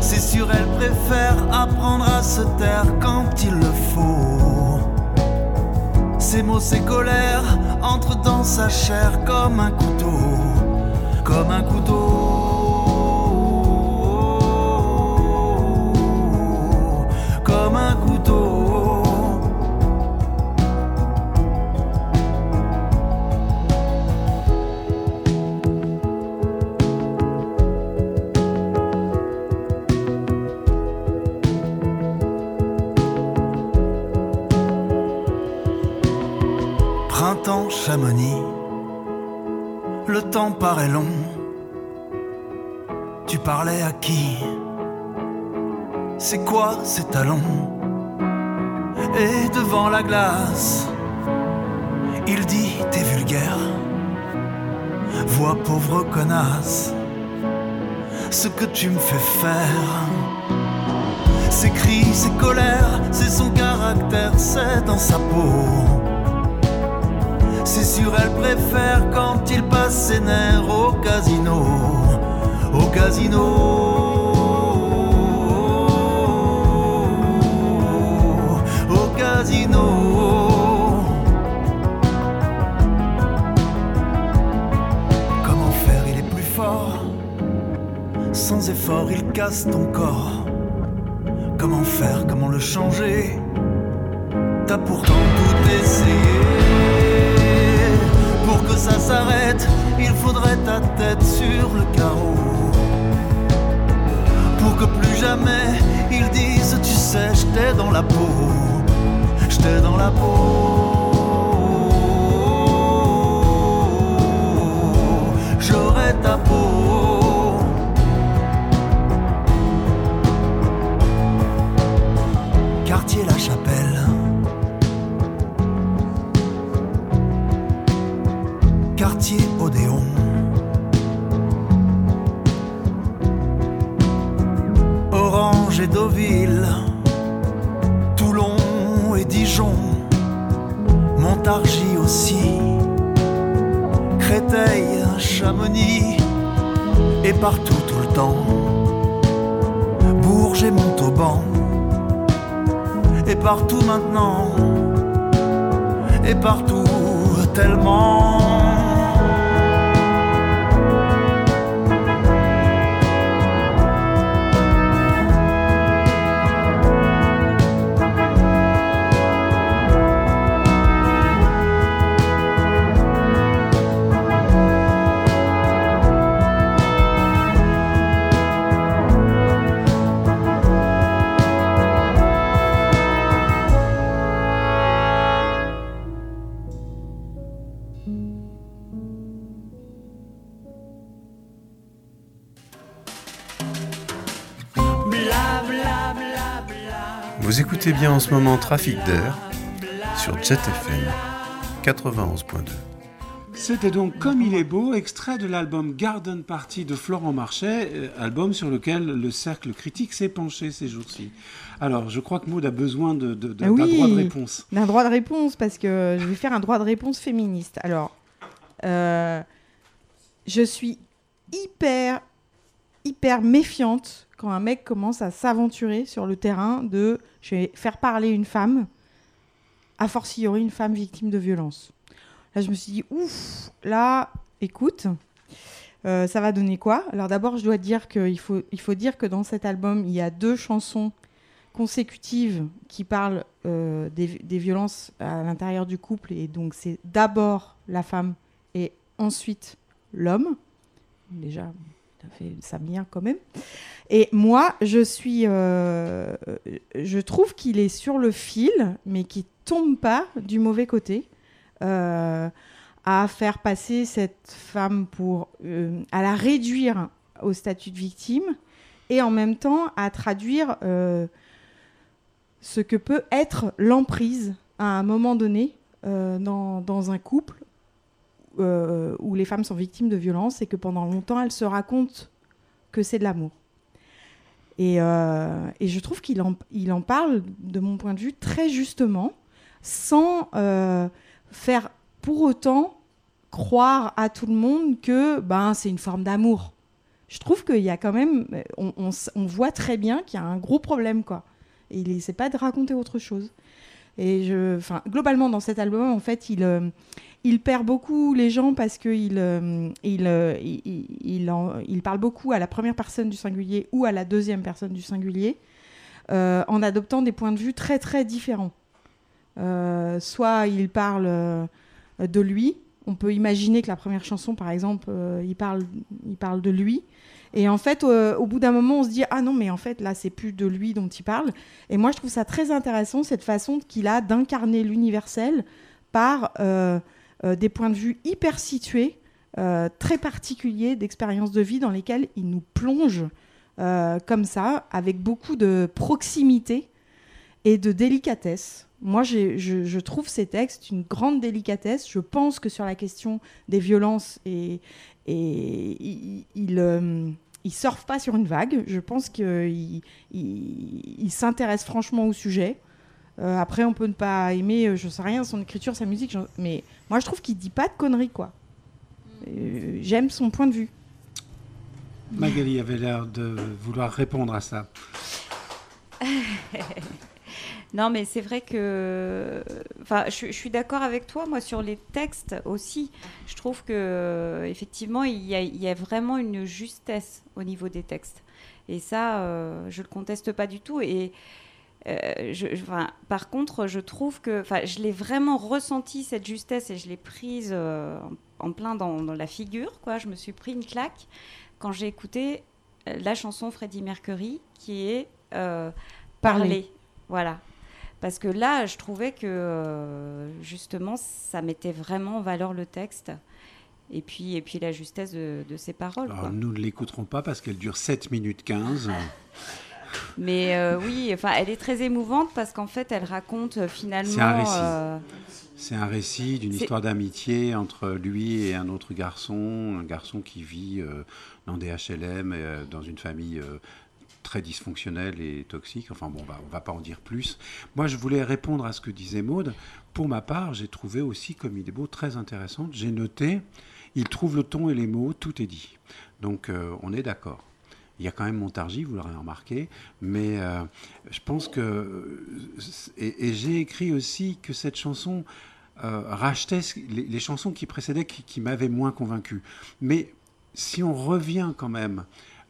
C'est sûr elle préfère apprendre à se taire quand il le faut. Ses mots, ses colères entrent dans sa chair comme un couteau. Comme un couteau. Comme un couteau. Le temps paraît long. Tu parlais à qui? C'est quoi ces talons? Et devant la glace, il dit t'es vulgaire, vois pauvre connasse, ce que tu me fais faire. Ses cris, ses colères, c'est son caractère, c'est dans sa peau. C'est sûr, elle préfère quand il passe ses nerfs au casino, au casino. au casino. Comment faire, il est plus fort. Sans effort, il casse ton corps. Comment faire, comment le changer? T'as pourtant tout essayé. La peau. Partout maintenant. Et partout tellement. Bien en ce moment Trafic d'air sur Jet FM 91.2. C'était donc Comme il est beau, extrait de l'album Garden Party de Florent Marchais, euh, album sur lequel le cercle critique s'est penché ces jours-ci. Alors, je crois que Maud a besoin de, de- de- Ah d'un oui, droit de réponse. D'un droit de réponse, parce que je vais faire un droit de réponse féministe. Alors, euh, je suis hyper, hyper méfiante quand un mec commence à s'aventurer sur le terrain de je vais faire parler une femme, a fortiori une femme victime de violence. Là, je me suis dit, ouf, là, écoute, euh, ça va donner quoi? Alors d'abord, je dois dire qu'il faut, il faut dire que dans cet album, il y a deux chansons consécutives qui parlent euh, des, des violences à l'intérieur du couple. Et donc, c'est d'abord la femme et ensuite l'homme. Déjà, fait ça bien quand même. Et moi, je suis. euh, je trouve qu'il est sur le fil, mais qui tombe pas du mauvais côté. euh, à faire passer cette femme pour. euh, à la réduire au statut de victime et en même temps à traduire ce que peut être l'emprise à un moment donné dans, dans un couple euh, où les femmes sont victimes de violences et que pendant longtemps elles se racontent que c'est de l'amour. Et, euh, je trouve qu'il en, parle, de mon point de vue, très justement, sans euh, faire pour autant croire à tout le monde que ben, c'est une forme d'amour. Je trouve qu'il y a quand même, on, voit très bien qu'il y a un gros problème, quoi. Et il essaie pas de raconter autre chose. Et je, enfin, globalement, dans cet album, en fait, il, euh, il perd beaucoup les gens parce qu'il euh, euh, il, il- il il parle beaucoup à la première personne du singulier ou à la deuxième personne du singulier, en adoptant des points de vue très très différents. Soit il parle de lui. On peut imaginer que la première chanson, par exemple, il, parle, il parle de lui. Et en fait, euh, au bout d'un moment, on se dit ah non, mais en fait là, c'est plus de lui dont il parle. Et moi, je trouve ça très intéressant cette façon qu'il a d'incarner l'universel par euh, euh, des points de vue hyper situés, très particuliers d'expériences de vie dans lesquelles il nous plonge comme ça, avec beaucoup de proximité et de délicatesse. Moi, je, trouve ces textes une grande délicatesse. Je pense que sur la question des violences, et, il, euh, il surfe pas sur une vague. Je pense qu'il il, il s'intéresse franchement au sujet. Euh, après, on peut ne pas aimer, euh, je sais rien, son écriture, sa musique, mais moi, je trouve qu'il dit pas de conneries, quoi. Euh, J'aime son point de vue. Magali avait l'air de vouloir répondre à ça. non, mais c'est vrai que. Enfin, je, je suis d'accord avec toi, moi, sur les textes aussi. Je trouve que, euh, effectivement, il y, a, il y a vraiment une justesse au niveau des textes. Et ça, euh, je le conteste pas du tout. Et euh, je, je- enfin, par contre, je trouve que, enfin, je l'ai vraiment ressenti cette justesse et je l'ai prise euh, en, en plein dans, dans la figure, quoi. Je me suis pris une claque quand j'ai écouté la chanson Freddie Mercury qui est euh. Parler. Voilà. Parce que là, je trouvais que euh, justement, ça mettait vraiment en valeur le texte et puis, et puis la justesse de, de ses paroles. quoi. Alors, nous ne l'écouterons pas parce qu'elle dure 7 minutes 15. Mais euh, oui, enfin, elle est très émouvante parce qu'en fait, elle raconte euh, finalement. C'est un récit. euh, C'est un récit d'une histoire d'amitié entre lui et un autre garçon, un garçon qui vit euh, dans des HLM, dans une famille très dysfonctionnelle et toxique. Enfin bon, bah, on va pas en dire plus. Moi, je voulais répondre à ce que disait Maude. Pour ma part, j'ai trouvé aussi comme idée beau très intéressante. J'ai noté, il trouve le ton et les mots, tout est dit. Donc, euh, on est d'accord. Il y a quand même Montargis, vous l'aurez remarqué, mais euh, je pense que... Et, et j'ai écrit aussi que cette chanson euh, rachetait les chansons qui précédaient, qui, qui m'avaient moins convaincu. Mais si on revient quand même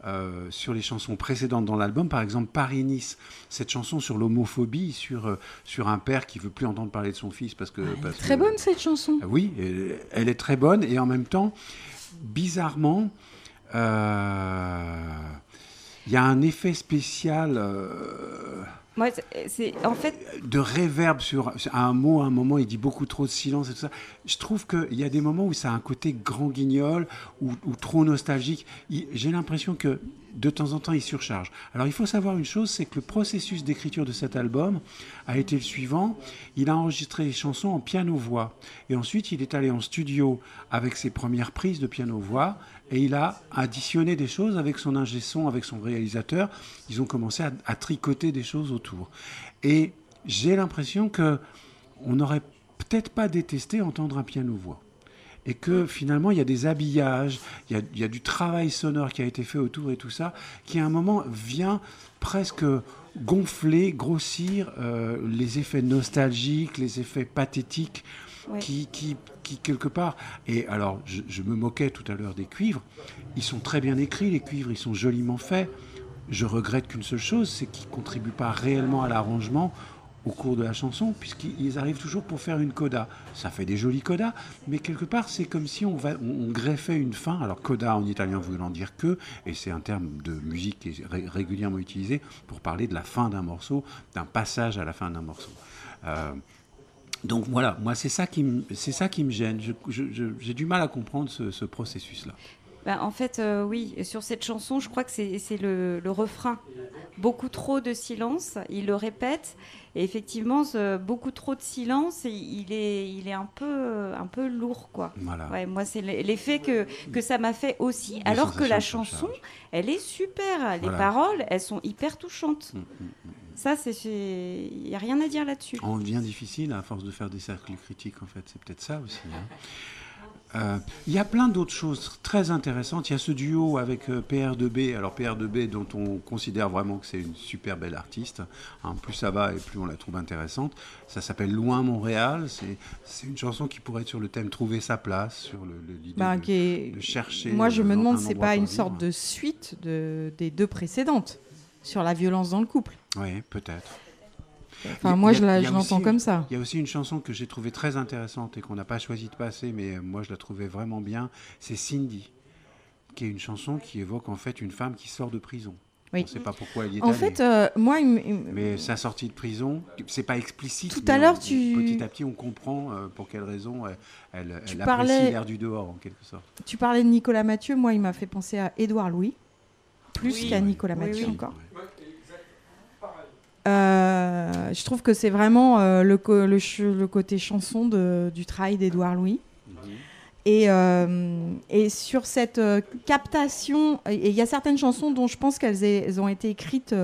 euh, sur les chansons précédentes dans l'album, par exemple Paris-Nice, cette chanson sur l'homophobie, sur, euh, sur un père qui veut plus entendre parler de son fils parce que... parce Très que- bonne cette chanson. ah Oui, elle- elle est très bonne et en même temps, bizarrement, euh, il y a un effet spécial De réverb sur, un mot. À un moment, il dit beaucoup trop de silence et tout ça. Je trouve qu'il y a des moments où ça a un côté grand guignol ou, trop nostalgique. J'ai l'impression que de temps en temps, il surcharge. Alors, il faut savoir une chose, c'est que le processus d'écriture de cet album a été le suivant. Il a enregistré les chansons en piano-voix. Et ensuite, il est allé en studio avec ses premières prises de piano-voix. Et il a additionné des choses avec son ingé son, avec son réalisateur. Ils ont commencé à, à tricoter des choses autour. Et j'ai l'impression que on n'aurait peut-être pas détesté entendre un piano-voix. Et que finalement, il y a des habillages, il y a, il y a du travail sonore qui a été fait autour et tout ça, qui à un moment vient presque gonfler, grossir euh, les effets nostalgiques, les effets pathétiques Ouais. qui, qui, qui, quelque part. Et alors, je, je me moquais tout à l'heure des cuivres. Ils sont très bien écrits, les cuivres, ils sont joliment faits. Je regrette qu'une seule chose, c'est qu'ils ne contribuent pas réellement à l'arrangement au cours de la chanson, puisqu'ils arrivent toujours pour faire une coda. Ça fait des jolis codas, mais quelque part, c'est comme si on, greffait une fin. Alors, coda en italien voulant dire que, et c'est un terme de musique qui est ré- régulièrement utilisé pour parler de la fin d'un morceau, d'un passage à la fin d'un morceau. Euh, donc voilà, moi c'est ça qui me, ça qui me gêne. J'ai du mal à comprendre ce, ce processus-là. Ben, en fait, euh, oui, sur cette chanson, je crois que c'est le refrain. Beaucoup trop de silence, il le répète. Et effectivement, ce beaucoup trop de silence, il- est, il est un, peu, un peu lourd. Quoi. Voilà. Ouais, moi, c'est l'effet que, que ça m'a fait aussi. alors que la chanson, elle est super. Les Voilà. paroles, elles sont hyper touchantes. Mm, mm, mm. Ça, il n'y a rien à dire là-dessus. On devient difficile à force de faire des cercles critiques, en fait. C'est peut-être ça aussi. hein. Euh, Il y a plein d'autres choses très intéressantes. Il y a ce duo avec euh, PR2B. Alors PR2B dont on considère vraiment que c'est une super belle artiste. Hein, plus ça va et plus on la trouve intéressante. Ça s'appelle Loin Montréal. C'est une chanson qui pourrait être sur le thème Trouver sa place, sur le- le- Bah, de, qui est- de chercher. Moi, je me demande si c'est pas une vivre. sorte de suite de, des deux précédentes sur la violence dans le couple. Oui, peut-être. Enfin, moi, a- je la- l'entends comme ça. Il y a aussi une chanson que j'ai trouvée très intéressante et qu'on n'a pas choisi de passer, mais moi je la trouvais vraiment bien. C'est Cindy, qui est une chanson qui évoque en fait une femme qui sort de prison. Oui. On ne sait pas pourquoi elle y est En allée. fait, euh, moi, il Mais sa sortie de prison, c'est pas explicite. Tout à l'heure, tu- Petit à petit, on comprend euh, pour quelle raison elle, elle, parlais- apprécie l'air du dehors, en quelque sorte. tu parlais de Nicolas Mathieu, moi, il m'a fait penser à Édouard Louis, plus Oui. qu'à Nicolas Oui, Mathieu oui. encore. Euh, je trouve que c'est vraiment euh, le, côté chanson de- du travail d'Édouard Louis. Et, euh, et sur cette captation, et il y a certaines chansons dont je pense qu'elles ont été écrites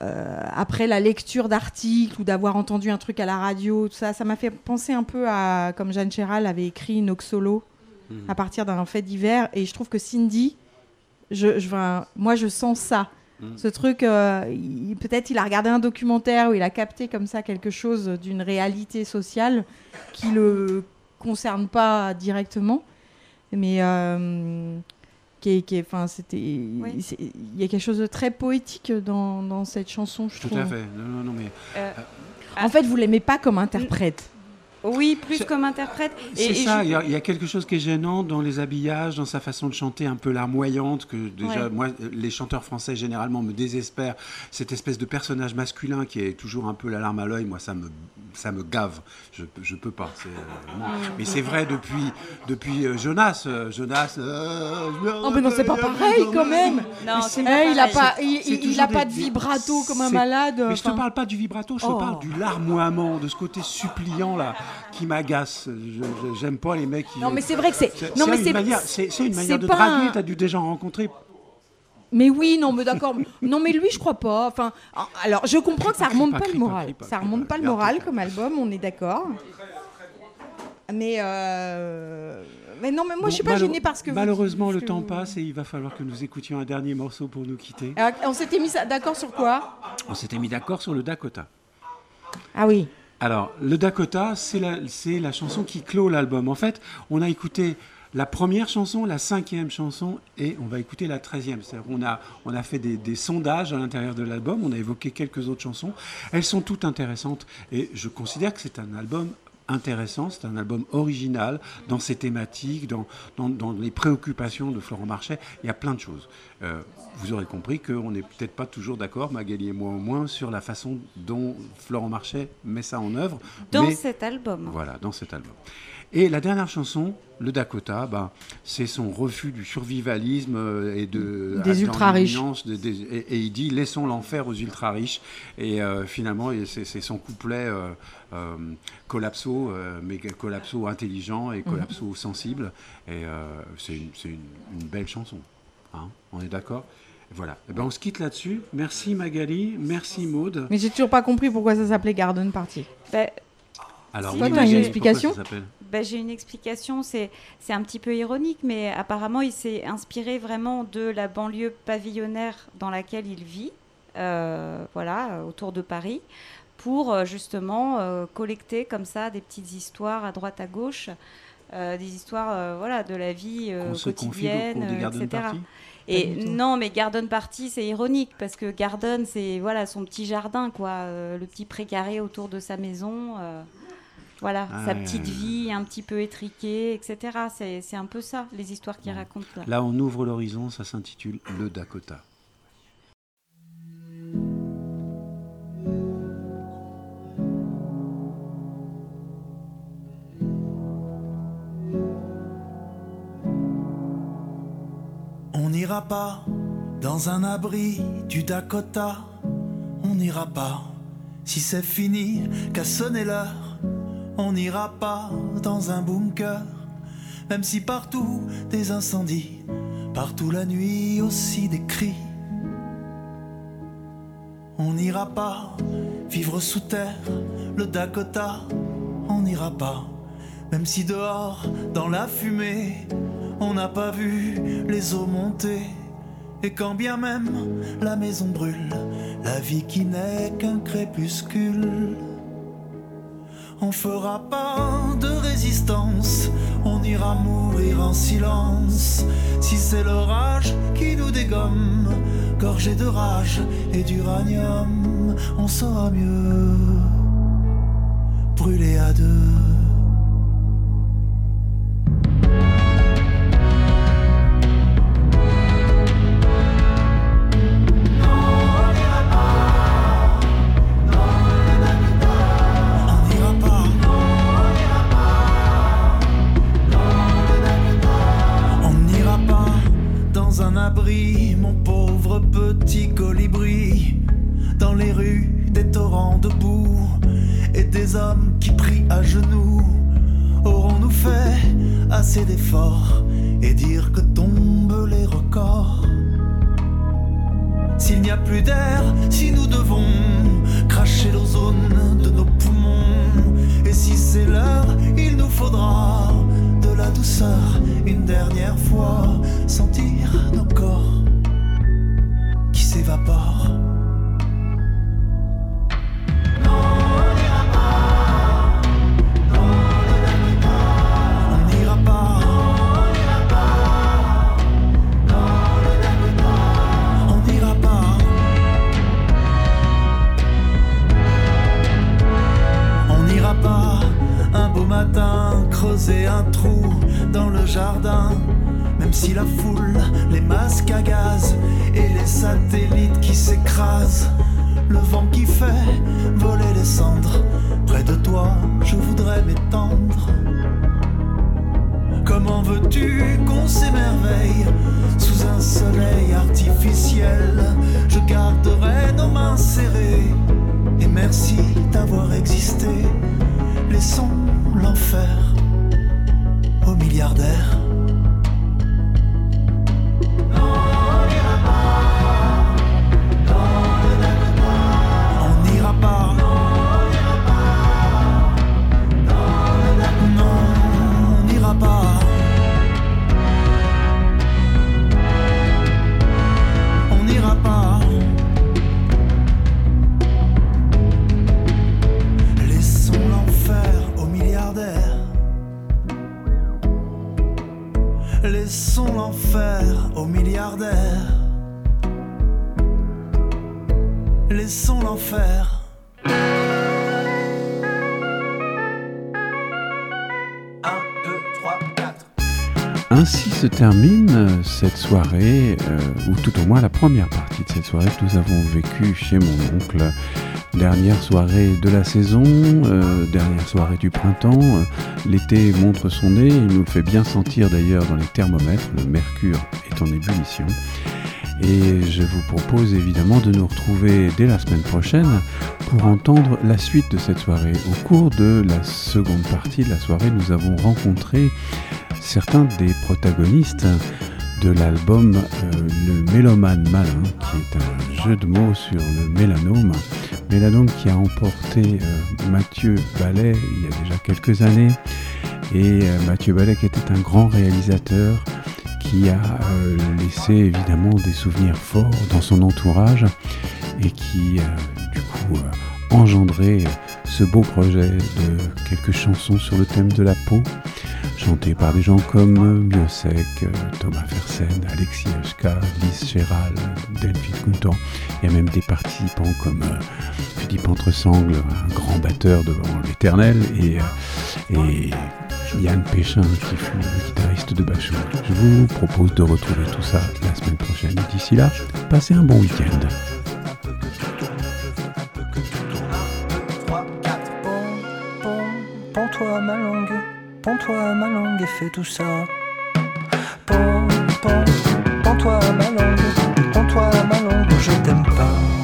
après la lecture d'articles ou d'avoir entendu un truc à la radio, tout ça. Ça m'a fait penser un peu à comme Jeanne Chéral avait écrit Noxolo Mhm. à partir d'un fait divers. Et je trouve que Cindy, je, moi je sens ça. Mhm. Ce truc, euh, peut-être il a regardé un documentaire où il a capté comme ça quelque chose d'une réalité sociale qui le concerne pas directement. Mais euh, qui est, qui enfin, c'était, il y a quelque chose de très poétique dans, dans cette chanson, je Tout trouve. à fait. Non, non, non, mais. Euh, En fait, vous l'aimez pas comme interprète. Oui, plus comme interprète. C'est ça, je- il y, a- il y a quelque chose qui est gênant dans les habillages, dans sa façon de chanter un peu larmoyante, que déjà, Ouais. moi, les chanteurs français généralement me désespèrent. Cette espèce de personnage masculin qui est toujours un peu la larme à l'œil, moi, ça me, ça me gave. Je, je peux pas. c'est, euh, Mm. Mais c'est vrai depuis, depuis euh, Jonas. euh, Jonas. euh, me Oh, mais non, c'est pas pareil quand même. Non, c'est eh, pas il a pareil. pas, C'est- il, c'est pas des- de vibrato comme un c'est- malade. Mais je te enfin. parle pas du vibrato, je te Oh. parle du larmoiement, de ce côté suppliant là qui m'agace. J'aime pas les mecs qui. Non, mais c'est vrai que c'est- non, mais une c'est- manière- c'est une manière de draguer. un- T'as dû déjà rencontrer. Mais oui, non, mais d'accord. non, mais lui, je crois pas. Enfin, alors, je comprends que ça remonte pas, le moral. pas, ça remonte pas. le moral comme album, on est d'accord. Mais euh... mais non, mais moi, je suis Bon, pas gênée parce que vous- Malheureusement, le temps vous- passe et il va falloir que nous écoutions un dernier morceau pour nous quitter. Alors, on s'était mis d'accord sur quoi? On s'était mis d'accord sur le Dakota. Ah oui. Alors, le Dakota, c'est la, chanson qui clôt l'album. En fait, on a écouté la première chanson, la cinquième chanson, et on va écouter la treizième. C'est-à-dire qu'on a, on a fait des, des sondages à l'intérieur de l'album, on a évoqué quelques autres chansons. Elles sont toutes intéressantes, et je considère que c'est un album intéressant, c'est un album original dans ses thématiques, dans, dans, dans les préoccupations de Florent Marchais. Il y a plein de choses. Euh, vous aurez compris qu'on n'est peut-être pas toujours d'accord, Magali et moi au moins, sur la façon dont Florent Marchais met ça en œuvre. Dans mais- cet album. Voilà, dans cet album. Et la dernière chanson, le Dakota, bah, c'est son refus du survivalisme euh, et de Des de- des- et, et il dit laissons l'enfer aux ultra riches. Et euh, finalement, et c'est son couplet euh, euh, collapso, euh, mais collapso intelligent et collapso sensible. Et euh, c'est une, c'est une- une belle chanson. hein. on est d'accord? Voilà. Eh ben, on se quitte là-dessus. Merci Magali, merci Maude. Mais j'ai toujours pas compris pourquoi ça s'appelait Garden Party. Bah, Alors, oui, toi, t'as Magali, une explication ça s'appelle? Ben, j'ai une explication, c'est c'est un petit peu ironique, mais apparemment il s'est inspiré vraiment de la banlieue pavillonnaire dans laquelle il vit, euh, voilà, euh, autour de Paris, pour euh, justement euh, collecter comme ça des petites histoires à droite à gauche, euh, des histoires voilà, de la vie au quotidienne, cours des garden etc. Et non, mais Garden Party, c'est ironique parce que Garden, c'est voilà son petit jardin, quoi, euh, le petit précaré autour de sa maison. euh, voilà, Ah, sa petite vie un petit peu étriquée, etc. C'est c'est un peu ça, les histoires qu'il raconte là. Là, on ouvre l'horizon, ça s'intitule Le Dakota. On n'ira pas dans un abri du Dakota. On n'ira pas si c'est fini qu'à sonner l'heure. On n'ira pas dans un bunker, même si partout des incendies, partout la nuit aussi des cris. On n'ira pas vivre sous terre, le Dakota. On n'ira pas, même si dehors, dans la fumée, on n'a pas vu les eaux monter. Et quand bien même la maison brûle, la vie qui n'est qu'un crépuscule. On fera pas de résistance, on ira mourir en silence. Si c'est l'orage qui nous dégomme, gorgé de rage et d'uranium, on saura mieux brûler à deux. Si nous devons cracher l'ozone de nos poumons, et si c'est l'heure, il nous faudra de la douceur une dernière fois, sentir nos corps qui s'évaporent. Jardin. Même si la foule, les masques à gaz et les satellites qui s'écrasent, le vent qui fait voler les cendres, près de toi je voudrais m'étendre. Comment veux-tu qu'on s'émerveille sous un soleil artificiel? Je garderai nos mains serrées et merci d'avoir existé. Laissons l'enfer aux aux milliardaires. Laissons l'enfer. Ainsi se termine euh, cette soirée, euh, ou tout au moins la première partie de cette soirée que nous avons vécue chez mon oncle. Dernière soirée de la saison, euh, dernière soirée du printemps. Euh, L'été montre son nez, il nous le fait bien sentir d'ailleurs dans les thermomètres, le mercure est en ébullition. Et je vous propose évidemment de nous retrouver dès la semaine prochaine pour entendre la suite de cette soirée. Au cours de la seconde partie de la soirée, nous avons rencontré certains des protagonistes de l'album euh, Le Mélomane Malin, qui est un jeu de mots sur le mélanome. Mélanome qui a emporté euh, Mathieu Ballet il y a déjà quelques années. Et euh, Mathieu Ballet qui était un grand réalisateur qui a laissé évidemment des souvenirs forts dans son entourage et qui du coup engendré ce beau projet de quelques chansons sur le thème de la peau, chantées par des gens comme euh, Thomas Fersen, Alexis Hachka, Lise Chéral, Delphine Countan. Il y a même des participants comme euh, Philippe Entresangle, un grand batteur devant l'éternel, et, euh, et Yann Péchin, qui fut le guitariste de Bachung. Je vous propose de retrouver tout ça la semaine prochaine. D'ici là, passez un bon week-end. Ma Pends-toi ma langue et fais tout ça. Pends, pends, pends-toi ma langue, pends-toi ma langue, je t'aime pas.